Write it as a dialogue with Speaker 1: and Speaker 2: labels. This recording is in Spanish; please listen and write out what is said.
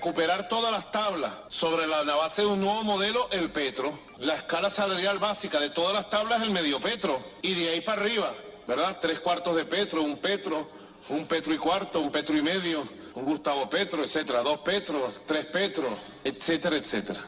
Speaker 1: recuperar todas las tablas sobre la base de un nuevo modelo, el petro. La escala salarial básica de todas las tablas, es el medio petro. Y de ahí para arriba, ¿verdad? Tres cuartos de petro, un petro, un petro y cuarto, un petro y medio, un Gustavo Petro, etcétera, dos petros, tres petros, etcétera, etcétera.